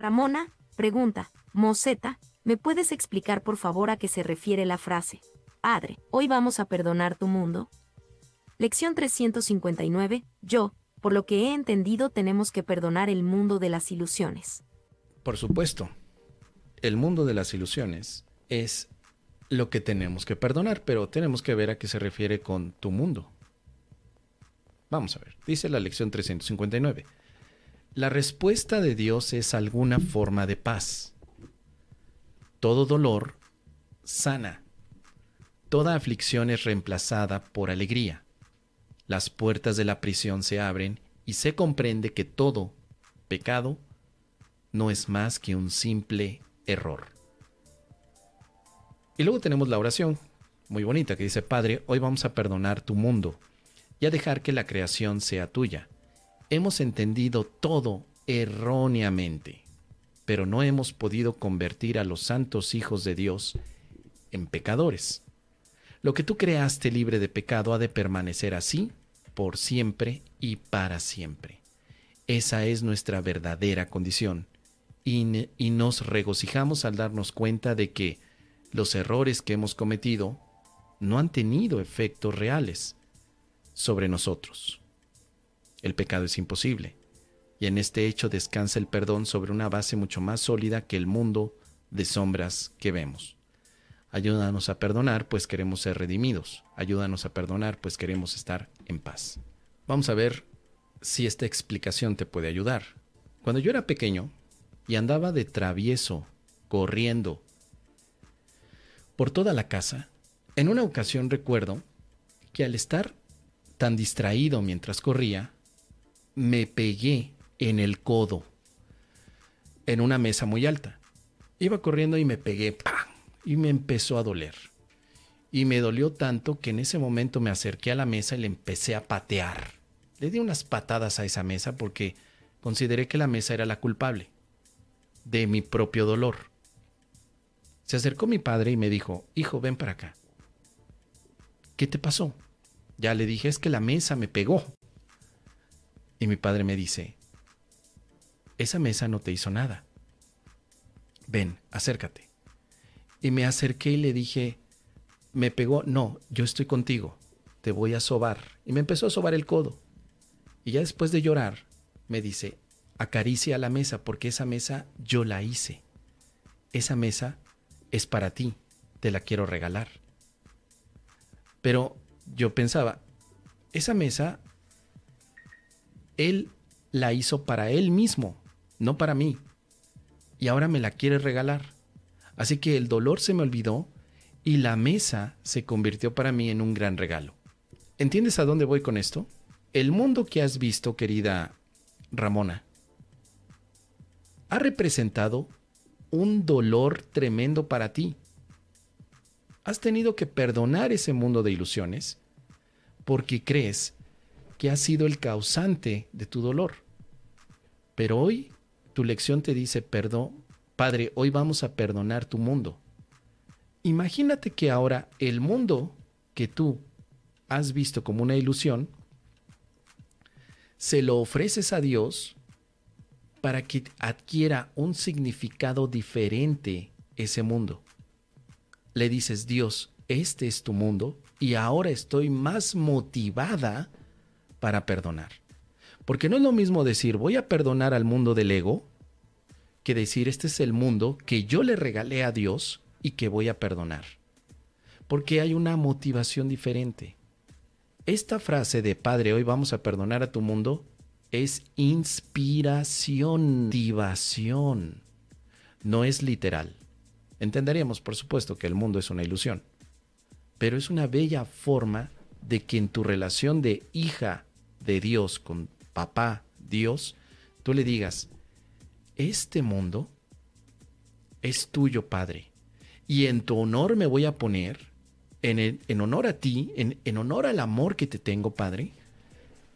Ramona, pregunta, Moseta, ¿me puedes explicar por favor a qué se refiere la frase? Padre, hoy vamos a perdonar tu mundo. Lección 359, yo, por lo que he entendido tenemos que perdonar el mundo de las ilusiones. Por supuesto, el mundo de las ilusiones es lo que tenemos que perdonar, pero tenemos que ver a qué se refiere con tu mundo. Vamos a ver, dice la lección 359. La respuesta de Dios es alguna forma de paz. Todo dolor sana. Toda aflicción es reemplazada por alegría. Las puertas de la prisión se abren y se comprende que todo pecado no es más que un simple error. Y luego tenemos la oración, muy bonita, que dice, Padre, hoy vamos a perdonar tu mundo y a dejar que la creación sea tuya. Hemos entendido todo erróneamente, pero no hemos podido convertir a los santos hijos de Dios en pecadores. Lo que tú creaste libre de pecado ha de permanecer así por siempre y para siempre. Esa es nuestra verdadera condición y, y nos regocijamos al darnos cuenta de que los errores que hemos cometido no han tenido efectos reales sobre nosotros. El pecado es imposible, y en este hecho descansa el perdón sobre una base mucho más sólida que el mundo de sombras que vemos. Ayúdanos a perdonar, pues queremos ser redimidos. Ayúdanos a perdonar, pues queremos estar en paz. Vamos a ver si esta explicación te puede ayudar. Cuando yo era pequeño y andaba de travieso, corriendo, por toda la casa, en una ocasión recuerdo que al estar tan distraído mientras corría, me pegué en el codo, en una mesa muy alta. Iba corriendo y me pegué, ¡pam! Y me empezó a doler. Y me dolió tanto que en ese momento me acerqué a la mesa y le empecé a patear. Le di unas patadas a esa mesa porque consideré que la mesa era la culpable de mi propio dolor. Se acercó mi padre y me dijo, hijo, ven para acá. ¿Qué te pasó? Ya le dije, es que la mesa me pegó. Y mi padre me dice, esa mesa no te hizo nada. Ven, acércate. Y me acerqué y le dije, me pegó, no, yo estoy contigo, te voy a sobar. Y me empezó a sobar el codo. Y ya después de llorar, me dice, acaricia la mesa porque esa mesa yo la hice. Esa mesa es para ti, te la quiero regalar. Pero yo pensaba, esa mesa, él la hizo para él mismo, no para mí. Y ahora me la quiere regalar. Así que el dolor se me olvidó y la mesa se convirtió para mí en un gran regalo. ¿Entiendes a dónde voy con esto? El mundo que has visto, querida Ramona, ha representado un dolor tremendo para ti. Has tenido que perdonar ese mundo de ilusiones porque crees que has sido el causante de tu dolor. Pero hoy tu lección te dice, perdón, Padre, hoy vamos a perdonar tu mundo. Imagínate que ahora el mundo que tú has visto como una ilusión, se lo ofreces a Dios para que adquiera un significado diferente ese mundo. Le dices, Dios, este es tu mundo y ahora estoy más motivada para perdonar. Porque no es lo mismo decir, voy a perdonar al mundo del ego, que decir, este es el mundo que yo le regalé a Dios y que voy a perdonar. Porque hay una motivación diferente. Esta frase de Padre, hoy vamos a perdonar a tu mundo, es inspiración, motivación. No es literal. Entenderíamos, por supuesto, que el mundo es una ilusión, pero es una bella forma de que en tu relación de hija de Dios con papá Dios, tú le digas, este mundo es tuyo, Padre, y en tu honor me voy a poner, en, en honor a ti, en, en honor al amor que te tengo, Padre,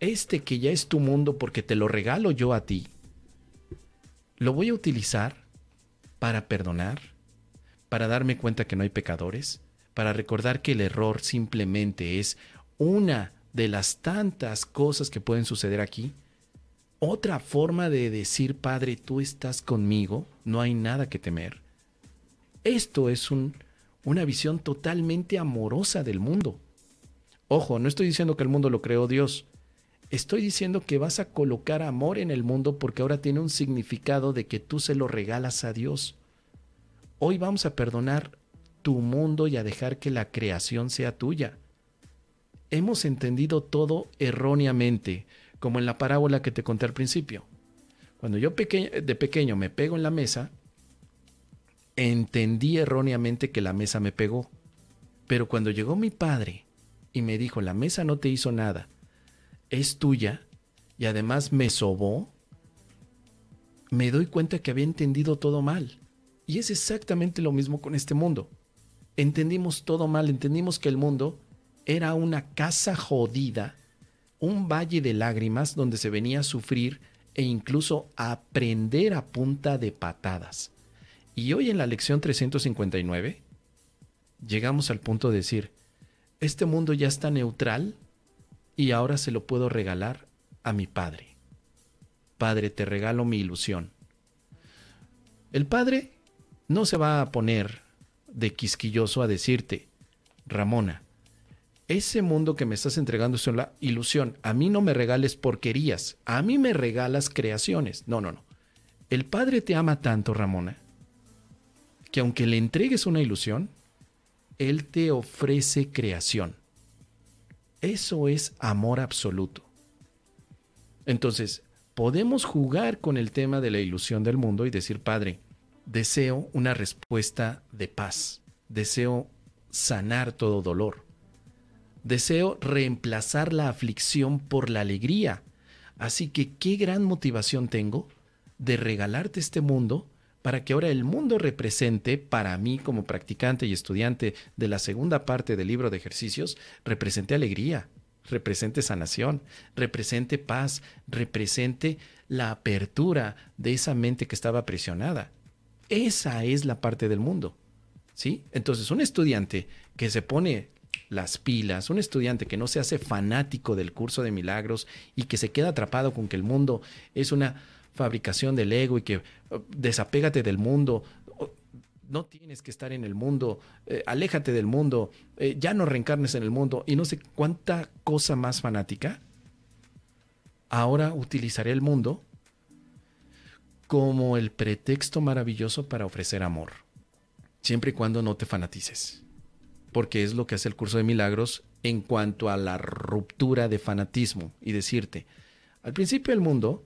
este que ya es tu mundo porque te lo regalo yo a ti, lo voy a utilizar para perdonar, para darme cuenta que no hay pecadores, para recordar que el error simplemente es una de las tantas cosas que pueden suceder aquí, otra forma de decir, Padre, tú estás conmigo, no hay nada que temer. Esto es un, una visión totalmente amorosa del mundo. Ojo, no estoy diciendo que el mundo lo creó Dios. Estoy diciendo que vas a colocar amor en el mundo porque ahora tiene un significado de que tú se lo regalas a Dios. Hoy vamos a perdonar tu mundo y a dejar que la creación sea tuya. Hemos entendido todo erróneamente, como en la parábola que te conté al principio. Cuando yo de pequeño me pego en la mesa, entendí erróneamente que la mesa me pegó. Pero cuando llegó mi padre y me dijo, la mesa no te hizo nada, es tuya, y además me sobó, me doy cuenta que había entendido todo mal. Y es exactamente lo mismo con este mundo. Entendimos todo mal, entendimos que el mundo era una casa jodida, un valle de lágrimas donde se venía a sufrir e incluso a aprender a punta de patadas. Y hoy en la lección 359 llegamos al punto de decir, este mundo ya está neutral y ahora se lo puedo regalar a mi Padre. Padre, te regalo mi ilusión. El Padre no se va a poner de quisquilloso a decirte, Ramona, ese mundo que me estás entregando es una ilusión. A mí no me regales porquerías, a mí me regalas creaciones. No, no, no. El Padre te ama tanto, Ramona, que aunque le entregues una ilusión, él te ofrece creación. Eso es amor absoluto. Entonces, podemos jugar con el tema de la ilusión del mundo y decir, Padre, deseo una respuesta de paz, deseo sanar todo dolor, deseo reemplazar la aflicción por la alegría. Así que, ¿qué gran motivación tengo de regalarte este mundo para que ahora el mundo represente para mí como practicante y estudiante de la segunda parte del libro de ejercicios, represente alegría, represente sanación, represente paz, represente la apertura de esa mente que estaba aprisionada. Esa es la parte del mundo. ¿Sí? Entonces, un estudiante que se pone las pilas, un estudiante que no se hace fanático del curso de milagros y que se queda atrapado con que el mundo es una fabricación del ego y que oh, desapégate del mundo, oh, no tienes que estar en el mundo, eh, aléjate del mundo, eh, ya no reencarnes en el mundo y no sé cuánta cosa más fanática, ahora utilizaré el mundo como el pretexto maravilloso para ofrecer amor, siempre y cuando no te fanatices, porque es lo que hace el curso de milagros en cuanto a la ruptura de fanatismo y decirte, al principio el mundo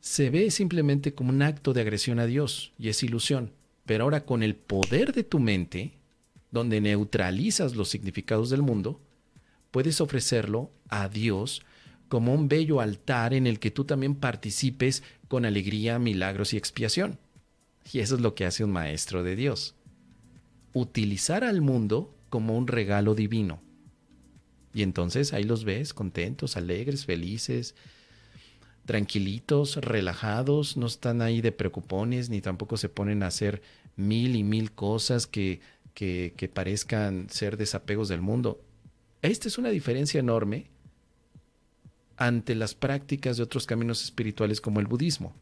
se ve simplemente como un acto de agresión a Dios y es ilusión. Pero ahora con el poder de tu mente, donde neutralizas los significados del mundo, puedes ofrecerlo a Dios como un bello altar en el que tú también participes con alegría, milagros y expiación. Y eso es lo que hace un maestro de Dios. Utilizar al mundo como un regalo divino. Y entonces ahí los ves contentos, alegres, felices, tranquilitos, relajados, no están ahí de preocupones, ni tampoco se ponen a hacer mil y mil cosas que, que, que parezcan ser desapegos del mundo. Esta es una diferencia enorme ante las prácticas de otros caminos espirituales como el budismo.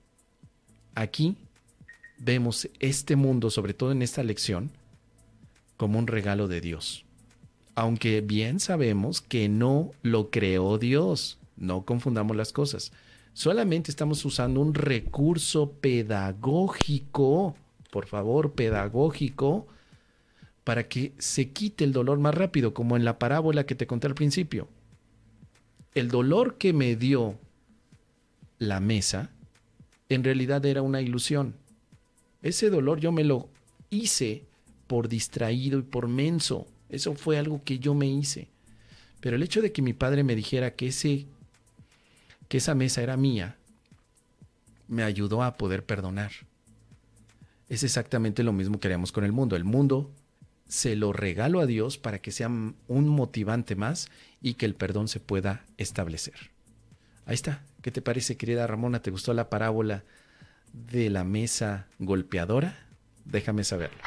Aquí vemos este mundo, sobre todo en esta lección, como un regalo de Dios. Aunque bien sabemos que no lo creó Dios, no confundamos las cosas. Solamente estamos usando un recurso pedagógico, por favor, pedagógico, para que se quite el dolor más rápido, como en la parábola que te conté al principio. El dolor que me dio la mesa, en realidad era una ilusión. Ese dolor yo me lo hice por distraído y por menso. Eso fue algo que yo me hice. Pero el hecho de que mi padre me dijera que ese que esa mesa era mía, me ayudó a poder perdonar. Es exactamente lo mismo que haríamos con el mundo. El mundo se lo regalo a Dios para que sea un motivante más y que el perdón se pueda establecer. Ahí está. ¿Qué te parece, querida Ramona? ¿Te gustó la parábola de la mesa golpeadora? Déjame saberlo.